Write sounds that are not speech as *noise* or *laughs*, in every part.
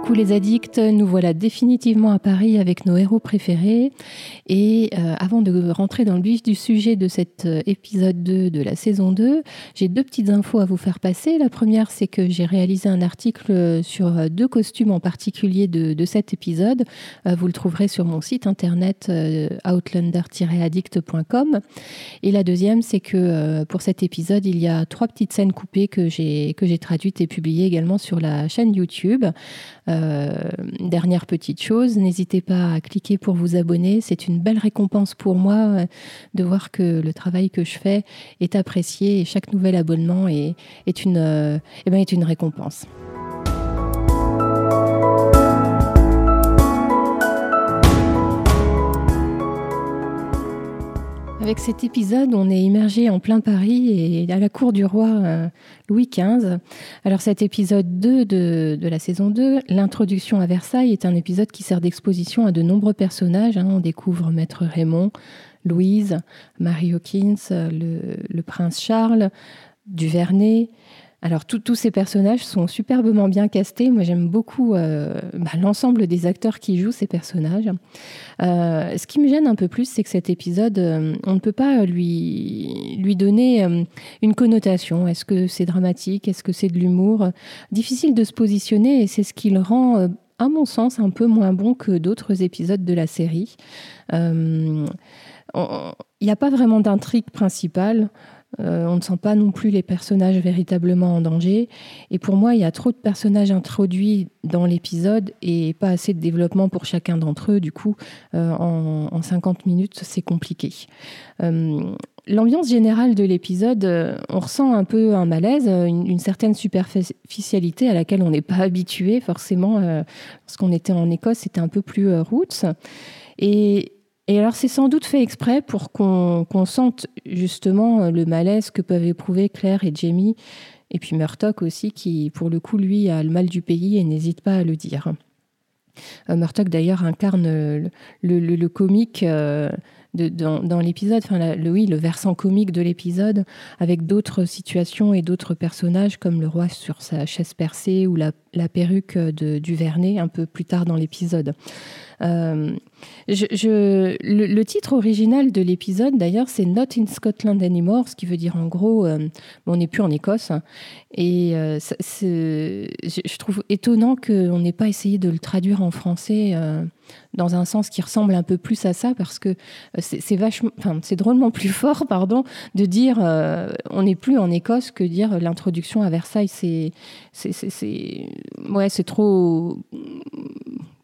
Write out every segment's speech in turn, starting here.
Coucou les addicts, nous voilà définitivement à Paris avec nos héros préférés. Et euh, avant de rentrer dans le vif du sujet de cet euh, épisode 2 de la saison 2, j'ai deux petites infos à vous faire passer. La première, c'est que j'ai réalisé un article sur euh, deux costumes en particulier de, de cet épisode. vous le trouverez sur mon site internet outlander-addict.com. Et la deuxième, c'est que pour cet épisode, il y a trois petites scènes coupées que j'ai traduites et publiées également sur la chaîne YouTube. Euh, dernière petite chose, n'hésitez pas à cliquer pour vous abonner. C'est une belle récompense pour moi euh, de voir que le travail que je fais est apprécié et chaque nouvel abonnement est, euh, eh ben, est une récompense. Avec cet épisode, on est immergé en plein Paris et à la cour du roi euh, Louis XV. Alors cet épisode 2 de, la saison 2, l'introduction à Versailles, est un épisode qui sert d'exposition à de nombreux personnages. Hein. On découvre Maître Raymond, Louise, Marie Hawkins, le, le prince Charles, Duvernay, alors tous ces personnages sont superbement bien castés. Moi j'aime beaucoup euh, bah, l'ensemble des acteurs qui jouent ces personnages. Euh, ce qui me gêne un peu plus, c'est que cet épisode, euh, on ne peut pas lui, lui donner une connotation. Est-ce que c'est dramatique? Est-ce que c'est de l'humour? Difficile de se positionner et c'est ce qui le rend, à mon sens, un peu moins bon que d'autres épisodes de la série. Il n'y a pas vraiment d'intrigue principale. Euh, on ne sent pas non plus les personnages véritablement en danger. Et pour moi, il y a trop de personnages introduits dans l'épisode et pas assez de développement pour chacun d'entre eux. Du coup, euh, en, 50 minutes, c'est compliqué. Euh, l'ambiance générale de l'épisode, on ressent un peu un malaise, une, certaine superficialité à laquelle on n'est pas *laughs* habitué forcément. lorsqu'on était en Écosse, c'était un peu plus roots. Et, et alors, c'est sans doute fait exprès pour qu'on sente justement euh, le malaise que peuvent éprouver Claire et Jamie, et puis Murtock aussi, qui, pour le coup, lui, a le mal du pays et n'hésite pas à le dire. Euh, d'ailleurs, incarne le, comique. Euh, dans, l'épisode, enfin, le, oui, le versant comique de l'épisode, avec d'autres situations et d'autres personnages, comme le roi sur sa chaise percée ou la, perruque de, du Vernet, un peu plus tard dans l'épisode. Euh, le, titre original de l'épisode, d'ailleurs, c'est Not in Scotland Anymore, ce qui veut dire en gros, euh, on n'est plus en Écosse. Et euh, je, trouve étonnant qu'on n'ait pas essayé de le traduire en français dans un sens qui ressemble un peu plus à ça, parce que c'est vachement, c'est drôlement plus *laughs* fort, pardon, de dire on n'est plus en Écosse que dire l'introduction à Versailles. C'est, ouais, c'est trop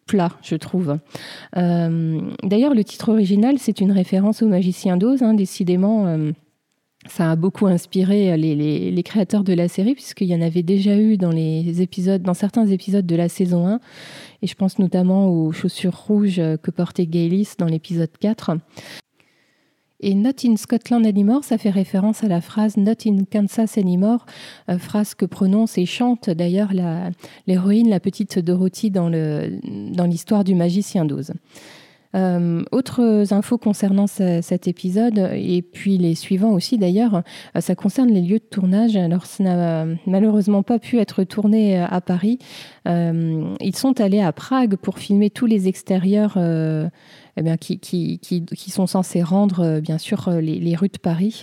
plat, je trouve. Euh, d'ailleurs, le titre original, c'est une référence au magicien d'Oz, hein, décidément. Euh, ça a beaucoup inspiré les, créateurs de la série, puisqu'il y en avait déjà eu dans, les épisodes, dans certains épisodes de la saison 1. Et je pense notamment aux chaussures rouges que portait Gaylis dans l'épisode 4. Et Not in Scotland anymore, ça fait référence à la phrase Not in Kansas anymore, euh, phrase que prononce et chante d'ailleurs l'héroïne, la, petite Dorothy, dans l'histoire du magicien d'Oz. Euh, autres infos concernant cet épisode, et puis les suivants aussi d'ailleurs, euh, ça concerne les lieux de tournage. Alors, ça n'a malheureusement pas pu être tourné à Paris. ils sont allés à Prague pour filmer tous les extérieurs eh bien, qui, qui, qui, sont censés rendre, euh, bien sûr, euh, les, rues de Paris.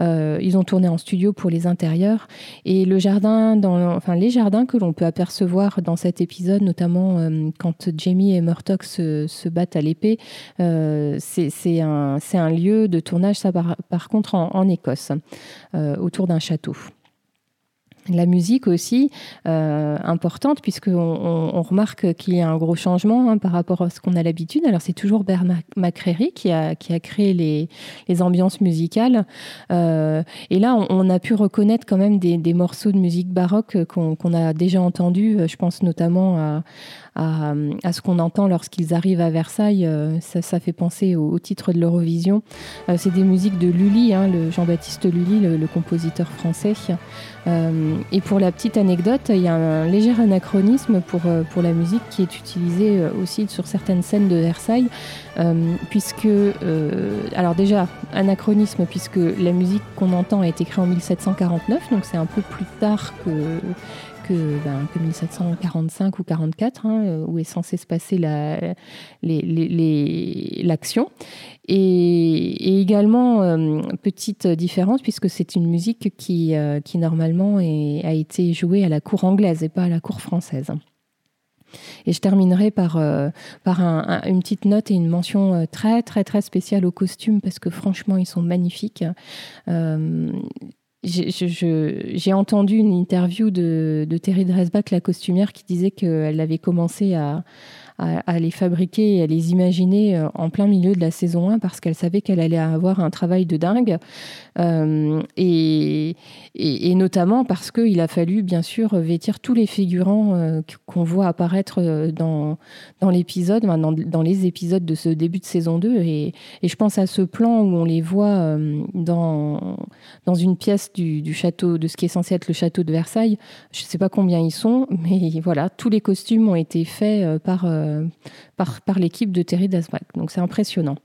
Euh, ils ont tourné en studio pour les intérieurs. Et le jardin, dans, enfin, les jardins que l'on peut apercevoir dans cet épisode, notamment quand Jamie et Murtock se, se battent à l'épée, c'est un, un, lieu de tournage, ça par, contre, en, en Écosse, autour d'un château. La musique aussi, euh, importante, puisqu'on on, remarque qu'il y a un gros changement hein, par rapport à ce qu'on a l'habitude. Alors, c'est toujours Bernard McCreary qui a, qui a créé les, les ambiances musicales. Euh, et là, on, a pu reconnaître quand même des, des morceaux de musique baroque qu'on a déjà entendus. Je pense notamment à, à, ce qu'on entend lorsqu'ils arrivent à Versailles. Euh, ça, fait penser au, titre de l'Eurovision. Euh, c'est des musiques de Lully, hein, le Jean-Baptiste Lully, le, compositeur français. Euh, et pour la petite anecdote, il y a un léger anachronisme pour, pour la musique qui est utilisée aussi sur certaines scènes de Versailles, puisque, alors déjà, anachronisme, puisque la musique qu'on entend a été créée en 1749, donc c'est un peu plus tard que que, ben, 1745 ou 44, hein, où est censé se passer l'action. Et, également, petite différence, puisque c'est une musique qui, qui normalement a été jouée à la cour anglaise et pas à la cour française. Et je terminerai par, euh, une petite note et une mention euh, très très très spéciale aux costumes parce que franchement ils sont magnifiques. Euh, j'ai entendu une interview de, de Terry Dresbach, la costumière, qui disait qu'elle avait commencé à, à, les fabriquer à les imaginer euh, en plein milieu de la saison 1 parce qu'elle savait qu'elle allait avoir un travail de dingue. Euh, et, notamment parce qu'il a fallu, bien sûr, vêtir tous les figurants euh, qu'on voit apparaître dans, dans l'épisode, dans, les épisodes de ce début de saison 2. Et, je pense à ce plan où on les voit dans, dans une pièce du, château, de ce qui est censé être le château de Versailles. Je ne sais pas combien ils sont, mais voilà, tous les costumes ont été faits par par, par l'équipe de Terry Dasbach. Donc c'est impressionnant.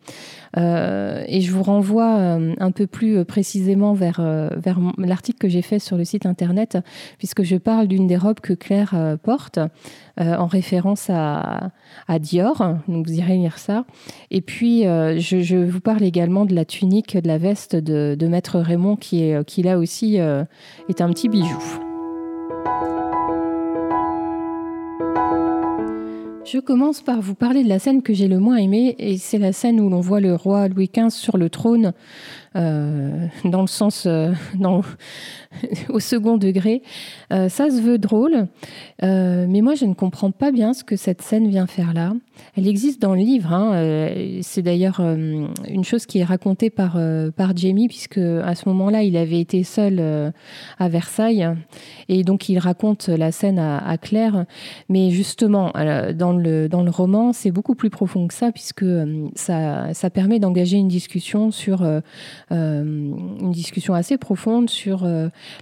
Euh, et je vous renvoie euh, un peu plus précisément vers, l'article que j'ai fait sur le site internet, puisque je parle d'une des robes que Claire porte. en référence à, Dior. Donc vous irez lire ça. Et puis je, vous parle également de la tunique, de la veste de, Maître Raymond, qui là aussi est un petit bijou. Je commence par vous parler de la scène que j'ai le moins aimée, et c'est la scène où l'on voit le roi Louis XV sur le trône, euh, dans le sens, euh, *laughs* au second degré. Euh, ça se veut drôle, mais moi je ne comprends pas bien ce que cette scène vient faire là. Elle existe dans le livre. Hein, c'est d'ailleurs une chose qui est racontée par, par Jamie, puisque à ce moment-là il avait été seul à Versailles, et donc il raconte la scène à, Claire. Mais justement, dans le, dans le roman, c'est beaucoup plus profond que ça, puisque ça, ça permet d'engager une discussion sur une discussion assez profonde sur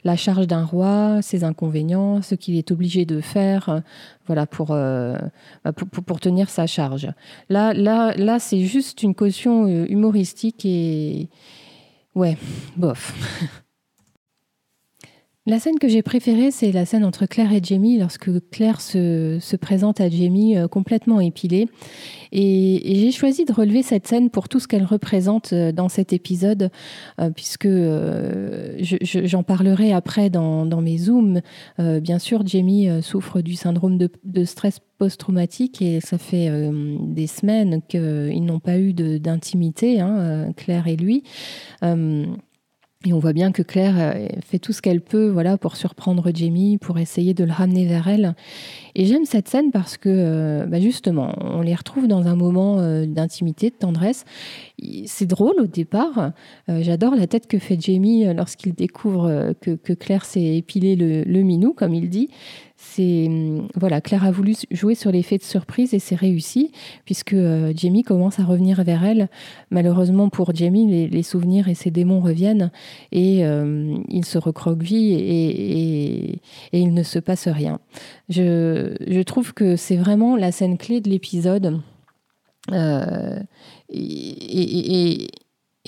la charge d'un roi, ses inconvénients, ce qu'il est obligé de faire, euh, voilà, euh, bah, pour, pour, tenir sa charge. Là, là, là c'est juste une caution euh, humoristique et ouais, bof. *laughs* La scène que j'ai préférée, c'est la scène entre Claire et Jamie, lorsque Claire se, se présente à Jamie euh, complètement épilée. Et, j'ai choisi de relever cette scène pour tout ce qu'elle représente euh, dans cet épisode, euh, puisque j'en parlerai après dans, mes zooms. bien sûr, Jamie souffre du syndrome de, de stress post-traumatique et ça fait des semaines qu'ils n'ont pas eu d'intimité, hein, Claire et lui. Et on voit bien que Claire euh, fait tout ce qu'elle peut voilà, pour surprendre Jamie, pour essayer de le ramener vers elle. Et j'aime cette scène parce que, euh, bah justement, on les retrouve dans un moment euh, d'intimité, de tendresse. C'est drôle au départ. J'adore la tête que fait Jamie lorsqu'il découvre que, Claire s'est épilé le, minou, comme il dit c'est hum, voilà, Claire a voulu jouer sur l'effet de surprise et c'est réussi puisque euh, Jamie commence à revenir vers elle. Malheureusement pour Jamie, les, souvenirs et ses démons reviennent et euh, il se recroqueville et, et, il ne se passe rien. Je, trouve que c'est vraiment la scène clé de l'épisode. Euh, et,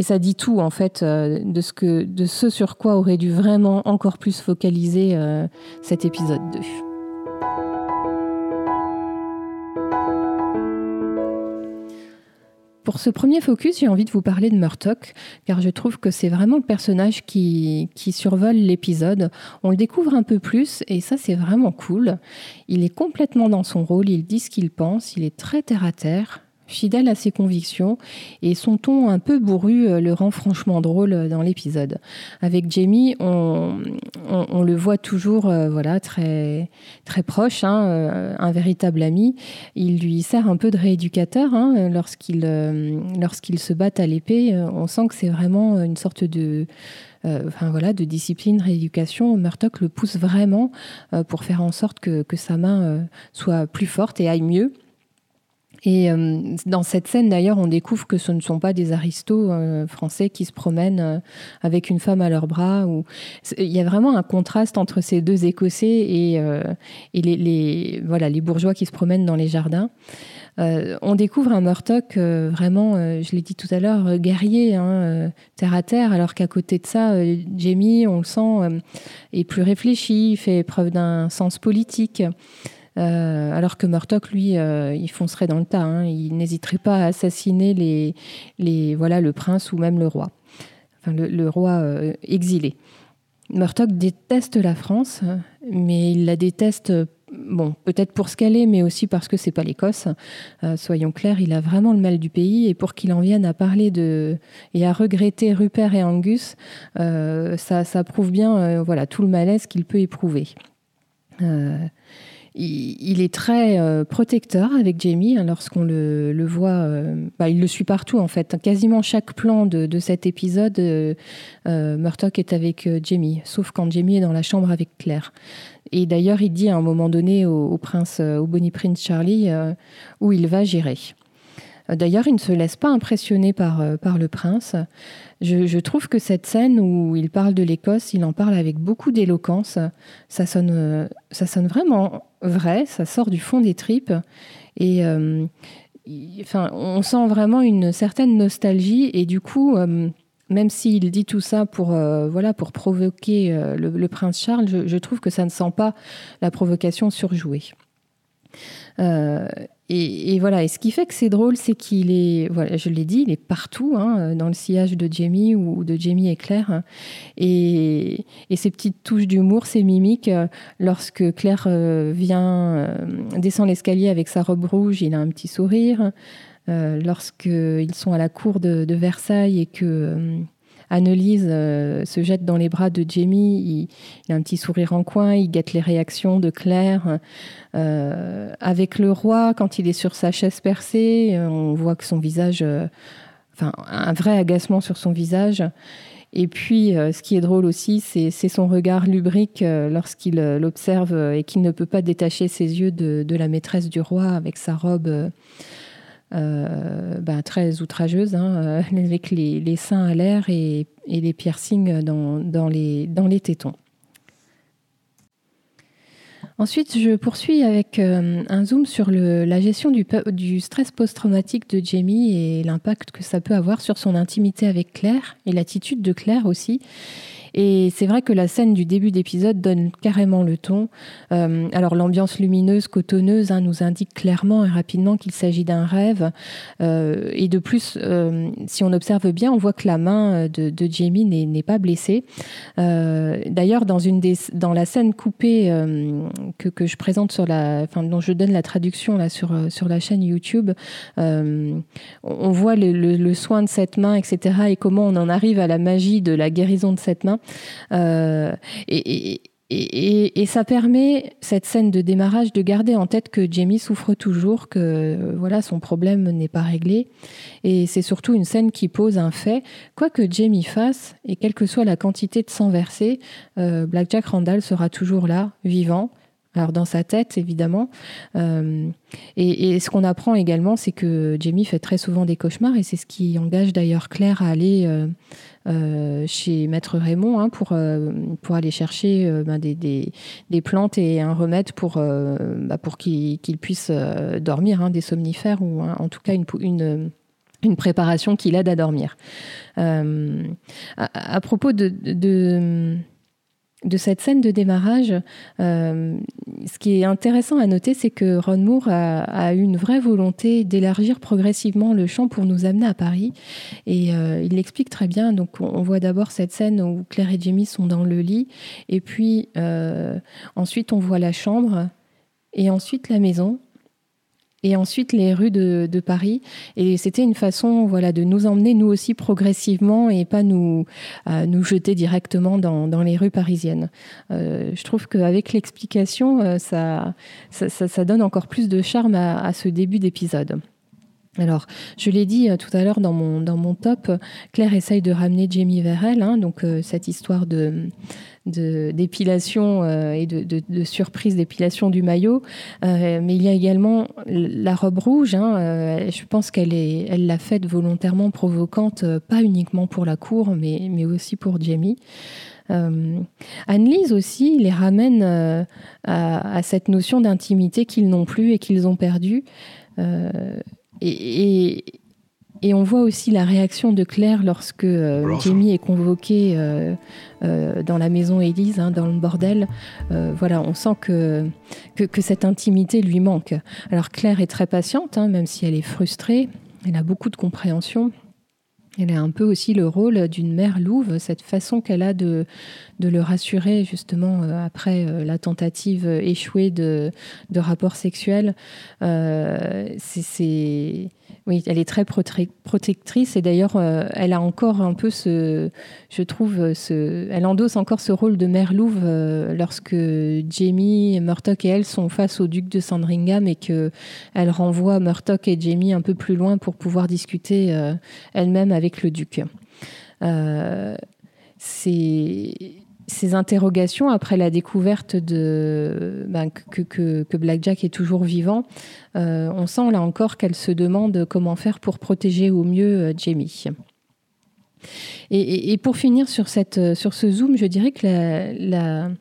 ça dit tout en fait de ce, que, de ce sur quoi aurait dû vraiment encore plus focaliser cet épisode 2. Pour ce premier focus, j'ai envie de vous parler de Murtock, car je trouve que c'est vraiment le personnage qui, qui survole l'épisode. On le découvre un peu plus, et ça c'est vraiment cool. Il est complètement dans son rôle, il dit ce qu'il pense, il est très terre à terre, fidèle à ses convictions et son ton un peu bourru euh, le rend franchement drôle euh, dans l'épisode. Avec Jamie, on, le voit toujours euh, voilà très très proche, hein, un véritable ami. Il lui sert un peu de rééducateur hein, lorsqu'il lorsqu'il se bat à l'épée. On sent que c'est vraiment une sorte de enfin voilà, de discipline, rééducation. Murdoch le pousse vraiment pour faire en sorte que, que sa main soit plus forte et aille mieux. Et euh, dans cette scène, d'ailleurs, on découvre que ce ne sont pas des aristos euh, français qui se promènent euh, avec une femme à leurs bras. Ou... Il y a vraiment un contraste entre ces deux Écossais et, et les, les, voilà, les bourgeois qui se promènent dans les jardins. on découvre un Murtock vraiment, je l'ai dit tout à l'heure, guerrier, hein, terre à terre, alors qu'à côté de ça, Jamie, on le sent, est plus réfléchi, fait preuve d'un sens politique. Euh, alors que Murtock, lui, euh, il foncerait dans le tas. Hein. Il n'hésiterait pas à assassiner les, les, voilà, le prince ou même le roi, enfin le, roi euh, exilé. Murtock déteste la France, mais il la déteste, bon, peut-être pour ce qu'elle est, mais aussi parce que c'est pas l'Écosse. soyons clairs, il a vraiment le mal du pays, et pour qu'il en vienne à parler de et à regretter Rupert et Angus, ça, ça, prouve bien, voilà, tout le malaise qu'il peut éprouver il, est très euh, protecteur avec Jamie. Hein, lorsqu'on le, voit, euh, bah, il le suit partout en fait. Quasiment chaque plan de, cet épisode, euh, Murtock est avec Jamie, sauf quand Jamie est dans la chambre avec Claire. Et d'ailleurs, il dit à un moment donné au, prince, au Bonnie Prince Charlie, où il va gérer. D'ailleurs, il ne se laisse pas impressionner par, le prince. Je, trouve que cette scène où il parle de l'Écosse, il en parle avec beaucoup d'éloquence. Ça sonne, ça sonne vraiment vrai, ça sort du fond des tripes. Et euh, enfin, on sent vraiment une certaine nostalgie. Et du coup, euh, même s'il dit tout ça pour, euh, voilà, pour provoquer le, prince Charles, je, trouve que ça ne sent pas la provocation surjouée. Et, voilà, et ce qui fait que c'est drôle, c'est qu'il est, voilà, je l'ai dit, il est partout, hein, dans le sillage de Jamie ou de Jamie et Claire. Et, et ces petites touches d'humour, ces mimiques, euh, lorsque Claire euh, vient, euh, descend l'escalier avec sa robe rouge, il a un petit sourire. Lorsqu'ils sont à la cour de Versailles et que Annelise euh, se jette dans les bras de Jamie, il, a un petit sourire en coin, il guette les réactions de Claire. Euh, avec le roi, quand il est sur sa chaise percée, euh, on voit que son visage, enfin un vrai agacement sur son visage. Et puis, ce qui est drôle aussi, c'est son regard lubrique lorsqu'il l'observe et qu'il ne peut pas détacher ses yeux de, de, la maîtresse du roi avec sa robe euh, bah, très outrageuse, hein, euh, *laughs* avec les, seins à l'air et, les piercings dans, les, dans tétons. Ensuite, je poursuis avec euh, un zoom sur la gestion du stress post-traumatique de Jamie et l'impact que ça peut avoir sur son intimité avec Claire et l'attitude de Claire aussi. Et c'est vrai que la scène du début d'épisode donne carrément le ton. Euh, alors l'ambiance lumineuse, cotonneuse, hein, nous indique clairement et rapidement qu'il s'agit d'un rêve. Euh, et de plus, euh, si on observe bien, on voit que la main de, de Jamie n'est pas blessée. D'ailleurs, dans une des, dans la scène coupée que, que, je présente sur la, enfin dont je donne la traduction là sur sur la chaîne YouTube, on voit le, le, le soin de cette main, etc. Et comment on en arrive à la magie de la guérison de cette main. Euh, et, ça permet, cette scène de démarrage, de garder en tête que Jamie souffre toujours, que voilà son problème n'est pas réglé. Et c'est surtout une scène qui pose un fait. Quoi que Jamie fasse, et quelle que soit la quantité de sang versé, euh, Black Jack Randall sera toujours là, vivant. Alors dans sa tête, évidemment. Euh, et, ce qu'on apprend également, c'est que Jamie fait très souvent des cauchemars, et c'est ce qui engage d'ailleurs Claire à aller euh, chez Maître Raymond hein, pour, euh, pour aller chercher euh, ben, des, des, plantes et un remède pour, bah, pour qu'il puisse dormir, hein, des somnifères ou en tout cas une, une préparation qui l'aide à dormir. à, propos de cette scène de démarrage, euh, ce qui est intéressant à noter, c'est que Ron Moore a, eu une vraie volonté d'élargir progressivement le champ pour nous amener à Paris. Et euh, il l'explique très bien. Donc, on, voit d'abord cette scène où Claire et Jamie sont dans le lit. Et puis, euh, ensuite, on voit la chambre. Et ensuite, la maison et ensuite les rues de, Paris. Et c'était une façon voilà, de nous emmener, nous aussi, progressivement et pas nous, euh, nous jeter directement dans, dans, les rues parisiennes. Euh, je trouve qu'avec l'explication, euh, ça, ça, ça, donne encore plus de charme à, ce début d'épisode. Alors, je l'ai dit euh, tout à l'heure dans mon, dans mon top, Claire essaye de ramener Jamie vers elle, hein, donc euh, cette histoire de d'épilation euh, et de, surprise d'épilation du maillot. mais il y a également la robe rouge. Hein, je pense qu'elle est, elle l'a faite volontairement provocante, pas uniquement pour la cour, mais, mais aussi pour Jamie. Anne-Lise aussi les ramène à, à, cette notion d'intimité qu'ils n'ont plus et qu'ils ont perdue. Et, et, on voit aussi la réaction de Claire lorsque euh, Jamie est convoqué euh, euh, dans la maison Élise, hein, dans le bordel. voilà, on sent que, que, cette intimité lui manque. Alors Claire est très patiente, hein, même si elle est frustrée. Elle a beaucoup de compréhension. Elle a un peu aussi le rôle d'une mère louve, cette façon qu'elle a de, le rassurer justement après la tentative échouée de, de rapport sexuel. c'est oui, elle est très protectrice et d'ailleurs, euh, elle a encore un peu ce, je trouve, ce, elle endosse encore ce rôle de mère louve euh, lorsque Jamie, Murtock et elle sont face au duc de Sandringham et que elle renvoie Murtock et Jamie un peu plus loin pour pouvoir discuter euh, elle-même avec le duc. c'est ces interrogations après la découverte de ben, que, que, que, Blackjack est toujours vivant, euh, on sent là encore qu'elle se demande comment faire pour protéger au mieux euh, Jamie. Et, pour finir sur, cette, sur ce zoom, je dirais que la, la,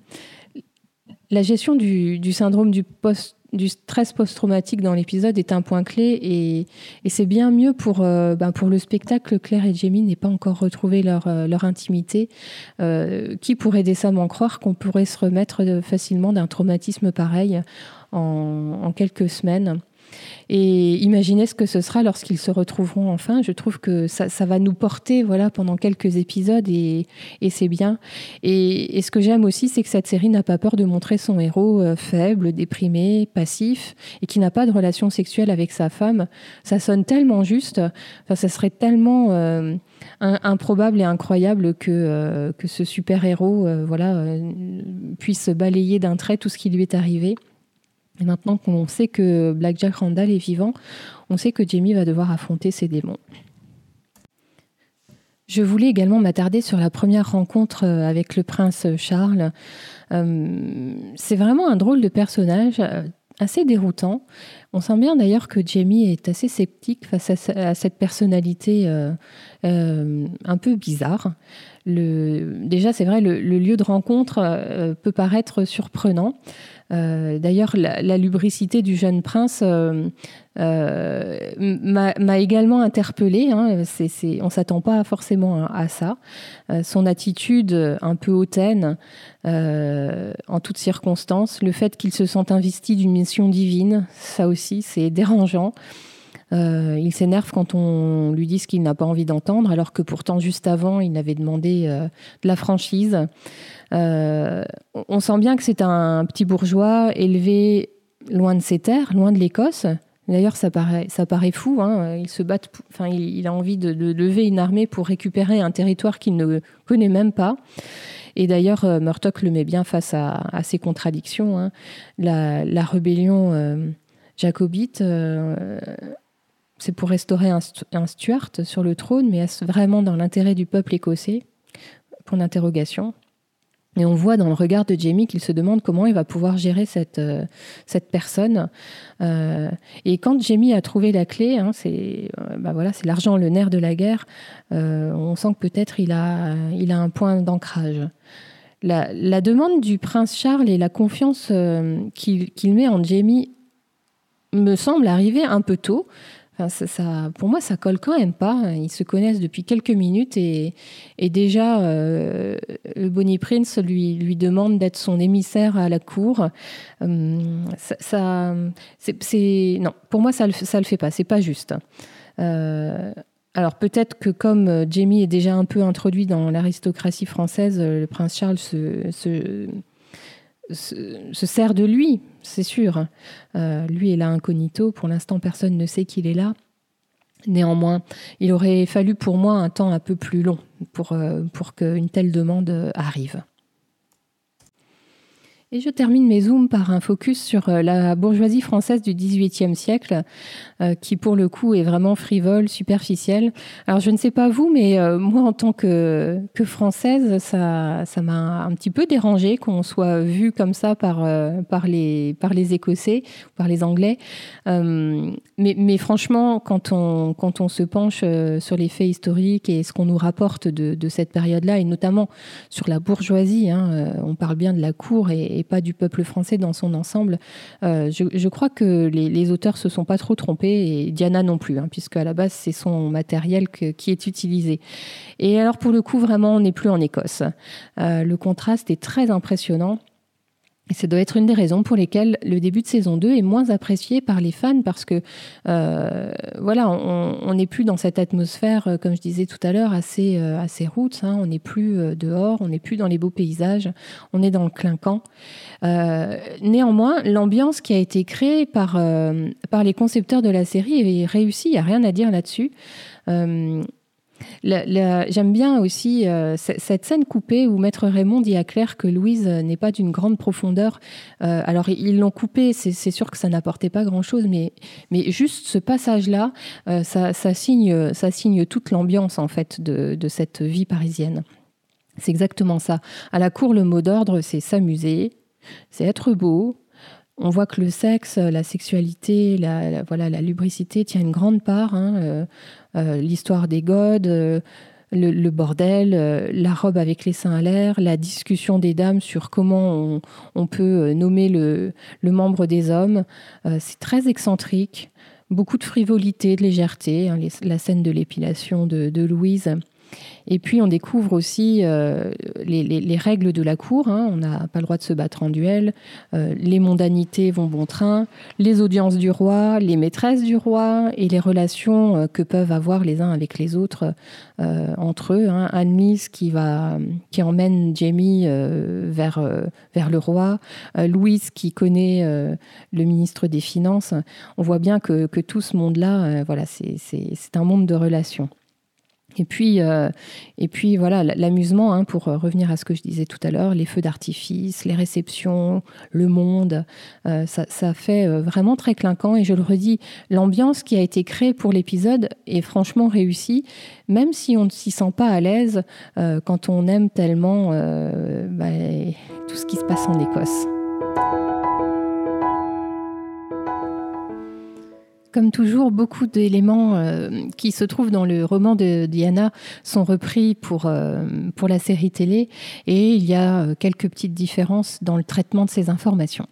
la gestion du, du, syndrome du post du stress post-traumatique dans l'épisode est un point clé et, c'est bien mieux pour, euh, ben le spectacle. Claire et Jamie n'aient pas encore retrouvé leur, euh, intimité. Euh, qui pourrait décemment croire qu'on pourrait se remettre facilement d'un traumatisme pareil en quelques semaines et imaginez ce que ce sera lorsqu'ils se retrouveront enfin. Je trouve que ça, va nous porter voilà, pendant quelques épisodes et, c'est bien. Et, ce que j'aime aussi, c'est que cette série n'a pas peur de montrer son héros euh, faible, déprimé, passif et qui n'a pas de relation sexuelle avec sa femme. Ça sonne tellement juste. Enfin, ça serait tellement euh, improbable et incroyable que, euh, que ce super-héros voilà, puisse balayer d'un trait tout ce qui lui est arrivé. Et maintenant qu'on sait que Black Jack Randall est vivant, on sait que Jamie va devoir affronter ses démons. Je voulais également m'attarder sur la première rencontre euh, avec le prince Charles. Euh, c'est vraiment un drôle de personnage, euh, assez déroutant. On sent bien d'ailleurs que Jamie est assez sceptique face à, cette personnalité un peu bizarre. déjà, c'est vrai, le, lieu de rencontre peut paraître surprenant. Euh, d'ailleurs, la, lubricité du jeune prince euh, euh, m'a également interpellée. Hein. on s'attend pas forcément à, ça. son attitude un peu hautaine en toutes circonstances, le fait qu'il se sente investi d'une mission divine, ça aussi, c'est dérangeant. il s'énerve quand on lui dit ce qu'il n'a pas envie d'entendre, alors que pourtant, juste avant, il avait demandé de la franchise. Euh, on sent bien que c'est un petit bourgeois élevé loin de ses terres, loin de l'Écosse. D'ailleurs, ça paraît, ça paraît fou. Hein. Il se bat, enfin, il, a envie de, lever une armée pour récupérer un territoire qu'il ne connaît même pas. Et d'ailleurs, euh, Murtock le met bien face à, ces contradictions. Hein. La, rébellion euh, jacobite, c'est pour restaurer un, Stuart sur le trône, mais est-ce vraiment dans l'intérêt du peuple écossais? Pour l'interrogation. Et on voit dans le regard de Jamie qu'il se demande comment il va pouvoir gérer cette, euh, cette personne. Euh, et quand Jamie a trouvé la clé, hein, c'est euh, bah voilà, c'est l'argent, le nerf de la guerre, on sent que peut-être il a, il a un point d'ancrage. La, demande du prince Charles et la confiance qu'il met en Jamie me semble arriver un peu tôt ça, pour moi, ça colle quand même pas. Ils se connaissent depuis quelques minutes et, déjà, euh, le Bonnie Prince lui, demande d'être son émissaire à la cour. Euh, ça, c'est, non, pour moi, ça le, ça le fait pas. C'est pas juste. Euh, alors peut-être que comme Jamie est déjà un peu introduit dans l'aristocratie française, le prince Charles se, se se, sert de lui, c'est sûr. Euh, lui est là incognito, pour l'instant personne ne sait qu'il est là. Néanmoins, il aurait fallu pour moi un temps un peu plus long pour, euh, pour qu'une telle demande arrive. Et je termine mes zooms par un focus sur euh, la bourgeoisie française du XVIIIe siècle, euh, qui pour le coup est vraiment frivole, superficielle. Alors je ne sais pas vous, mais euh, moi en tant que, française, ça, m'a un petit peu dérangé qu'on soit vu comme ça par, les, par les Écossais, par les Anglais. mais, franchement, quand on, se penche sur les faits historiques et ce qu'on nous rapporte de, de cette période-là, et notamment sur la bourgeoisie, hein, on parle bien de la cour et pas du peuple français dans son ensemble. Euh, je, crois que les, auteurs se sont pas trop trompés et Diana non plus, hein, puisque à la base c'est son matériel qui est utilisé. Et alors pour le coup vraiment on n'est plus en Écosse. Euh, le contraste est très impressionnant. Et ça doit être une des raisons pour lesquelles le début de saison 2 est moins apprécié par les fans parce que euh, voilà, on n'est plus dans cette atmosphère, euh, comme je disais tout à l'heure, assez, euh, assez roots. Hein. on n'est plus dehors, on n'est plus dans les beaux paysages, on est dans le clinquant. néanmoins, l'ambiance qui a été créée par, par les concepteurs de la série est réussie, il n'y a rien à dire là-dessus. J'aime bien aussi euh, cette scène coupée où Maître Raymond dit à Claire que Louise n'est pas d'une grande profondeur. Euh, alors ils l'ont coupée, c'est sûr que ça n'apportait pas grand-chose, mais, mais juste ce passage-là, euh, ça, signe, ça signe toute l'ambiance en fait de, de cette vie parisienne. C'est exactement ça. À la cour, le mot d'ordre, c'est s'amuser, c'est être beau, on voit que le sexe, la sexualité, la, voilà, la lubricité tient une grande part. Hein, euh, euh, l'histoire des godes, euh, le, bordel, la robe avec les seins à l'air, la discussion des dames sur comment on, peut nommer le, membre des hommes. c'est très excentrique, beaucoup de frivolité, de légèreté. Hein, la scène de l'épilation de Louise et puis on découvre aussi euh, les, règles de la cour. Hein. On n'a pas le droit de se battre en duel. Euh, les mondanités vont bon train. Les audiences du roi, les maîtresses du roi et les relations euh, que peuvent avoir les uns avec les autres entre eux. Hein. Anne-Lise qui, va, qui emmène Jamie vers, vers le roi. Louise qui connaît le ministre des Finances. On voit bien que, que tout ce monde-là, voilà, c'est un monde de relations. Et puis, euh, et puis voilà, l'amusement, hein, pour revenir à ce que je disais tout à l'heure, les feux d'artifice, les réceptions, le monde, euh, ça, fait euh, vraiment très clinquant. Et je le redis, l'ambiance qui a été créée pour l'épisode est franchement réussie, même si on ne s'y sent pas à l'aise quand on aime tellement bah, tout ce qui se passe en Écosse. Comme toujours, beaucoup d'éléments euh, qui se trouvent dans le roman de Diana sont repris pour, euh, pour la série télé et il y a euh, quelques petites différences dans le traitement de ces informations.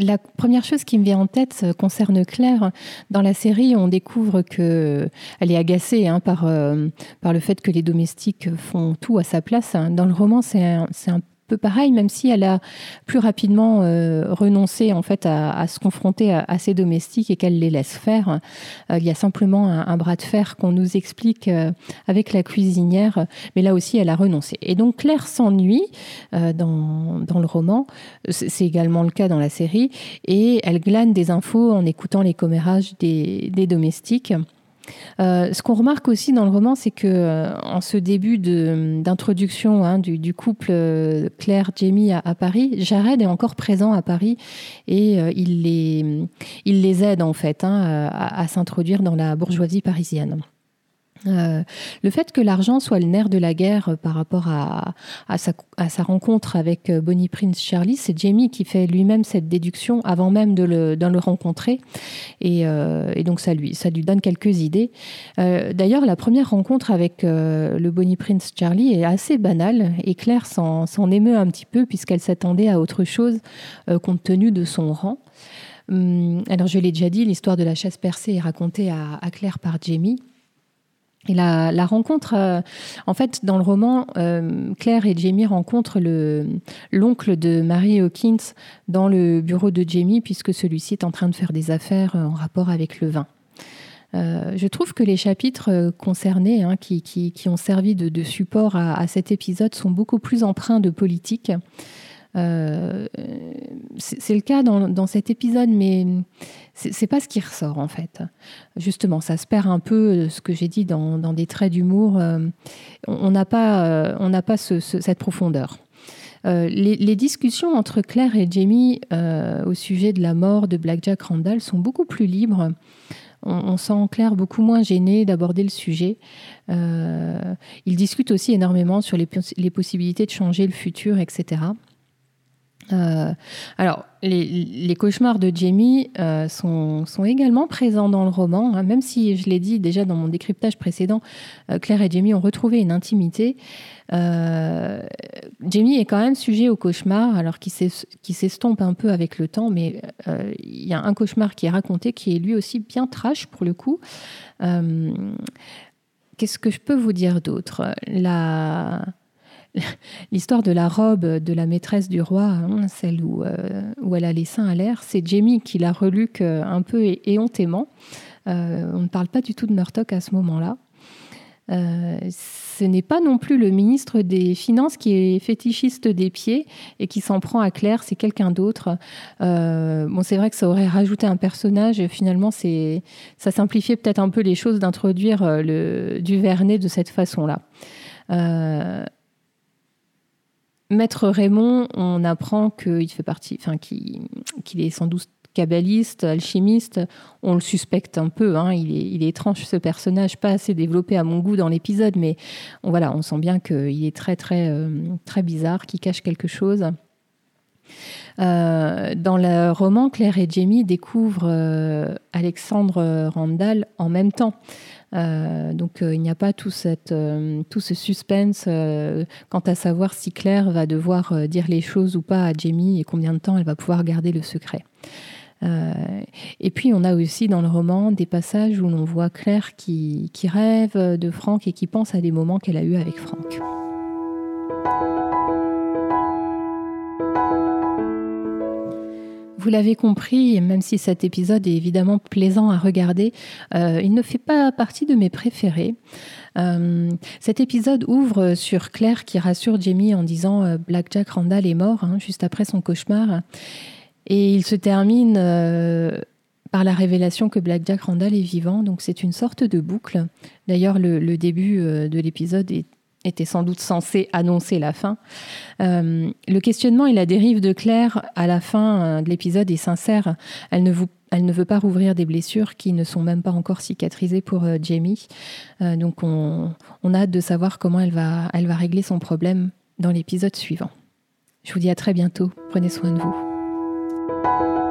La première chose qui me vient en tête concerne Claire. Dans la série, on découvre que elle est agacée hein, par, par le fait que les domestiques font tout à sa place. Dans le roman, c'est un, un peu pareil, même si elle a plus rapidement euh, renoncé en fait à, se confronter à, ses domestiques et qu'elle les laisse faire. Euh, il y a simplement un, bras de fer qu'on nous explique euh, avec la cuisinière, mais là aussi elle a renoncé. Et donc Claire s'ennuie dans, dans, le roman, c'est également le cas dans la série, et elle glane des infos en écoutant les commérages des, des domestiques. Euh, ce qu'on remarque aussi dans le roman, c'est que euh, en ce début d'introduction hein, du, couple euh, Claire-Jamie à, Paris, Jared est encore présent à Paris et il, les, il les aide en fait hein, à s'introduire dans la bourgeoisie parisienne. Euh, le fait que l'argent soit le nerf de la guerre euh, par rapport à, sa, rencontre avec euh, Bonnie Prince Charlie, c'est Jamie qui fait lui-même cette déduction avant même de le, rencontrer. Et, donc ça lui, donne quelques idées. D'ailleurs, la première rencontre avec le Bonnie Prince Charlie est assez banale et Claire s'en émeut un petit peu puisqu'elle s'attendait à autre chose compte tenu de son rang. Hum, alors je l'ai déjà dit, l'histoire de la chasse percée est racontée à Claire par Jamie. Et la, rencontre, euh, en fait, dans le roman, euh, Claire et Jamie rencontrent l'oncle de Mary Hawkins dans le bureau de Jamie, puisque celui-ci est en train de faire des affaires euh, en rapport avec le vin. je trouve que les chapitres concernés, hein, qui, ont servi de, support à, à, cet épisode, sont beaucoup plus empreints de politique. Euh, c'est le cas dans, cet épisode, mais c'est pas ce qui ressort en fait. Justement, ça se perd un peu ce que j'ai dit dans, des traits d'humour. Euh, on n'a pas, euh, on pas cette profondeur. les, discussions entre Claire et Jamie au sujet de la mort de Blackjack Randall sont beaucoup plus libres. On, sent Claire beaucoup moins gênée d'aborder le sujet. ils discutent aussi énormément sur les, les possibilités de changer le futur, etc. Euh, alors, les, cauchemars de Jamie euh, sont, également présents dans le roman, hein, même si je l'ai dit déjà dans mon décryptage précédent, euh, Claire et Jamie ont retrouvé une intimité. Jamie est quand même sujet aux cauchemars, alors qu'il s'estompe un peu avec le temps, mais il y a un cauchemar qui est raconté qui est lui aussi bien trash pour le coup. Qu'est-ce que je peux vous dire d'autre? *laughs* l'histoire de la robe de la maîtresse du roi, hein, celle où, euh, où, elle a les seins à l'air, c'est Jamie qui l'a relu un peu éhontément. Euh, on ne parle pas du tout de Murdoch à ce moment-là. Euh, ce n'est pas non plus le ministre des Finances qui est fétichiste des pieds et qui s'en prend à Claire, c'est quelqu'un d'autre. bon, c'est vrai que ça aurait rajouté un personnage. Finalement, ça simplifiait peut-être un peu les choses d'introduire le Duvernay de cette façon-là. Maître Raymond, on apprend qu'il fait partie, enfin qu'il est sans doute kabbaliste, alchimiste. On le suspecte un peu. Hein. Il, est, étrange ce personnage, pas assez développé à mon goût dans l'épisode, mais on, voilà, on sent bien qu'il est très très euh, très bizarre, qu'il cache quelque chose. Euh, dans le roman, Claire et Jamie découvrent euh, Alexandre Randall en même temps. Euh, donc euh, il n'y a pas tout, euh, ce suspense quant à savoir si Claire va devoir dire les choses ou pas à Jamie et combien de temps elle va pouvoir garder le secret. et puis on a aussi dans le roman des passages où l'on voit Claire qui, qui rêve de Franck et qui pense à des moments qu'elle a eus avec Franck. Vous l'avez compris, même si cet épisode est évidemment plaisant à regarder, euh, il ne fait pas partie de mes préférés. Euh, cet épisode ouvre sur Claire qui rassure Jamie en disant euh, Black Jack Randall est mort hein, juste après son cauchemar. Et il se termine par la révélation que Black Jack Randall est vivant. Donc c'est une sorte de boucle. D'ailleurs, le, début de l'épisode est était sans doute censé annoncer la fin. Euh, le questionnement et la dérive de Claire à la fin euh, de l'épisode est sincère. Elle ne, veut pas rouvrir des blessures qui ne sont même pas encore cicatrisées pour euh, Jamie. donc on, on, a hâte de savoir comment elle va, elle va régler son problème dans l'épisode suivant. Je vous dis à très bientôt. Prenez soin de vous.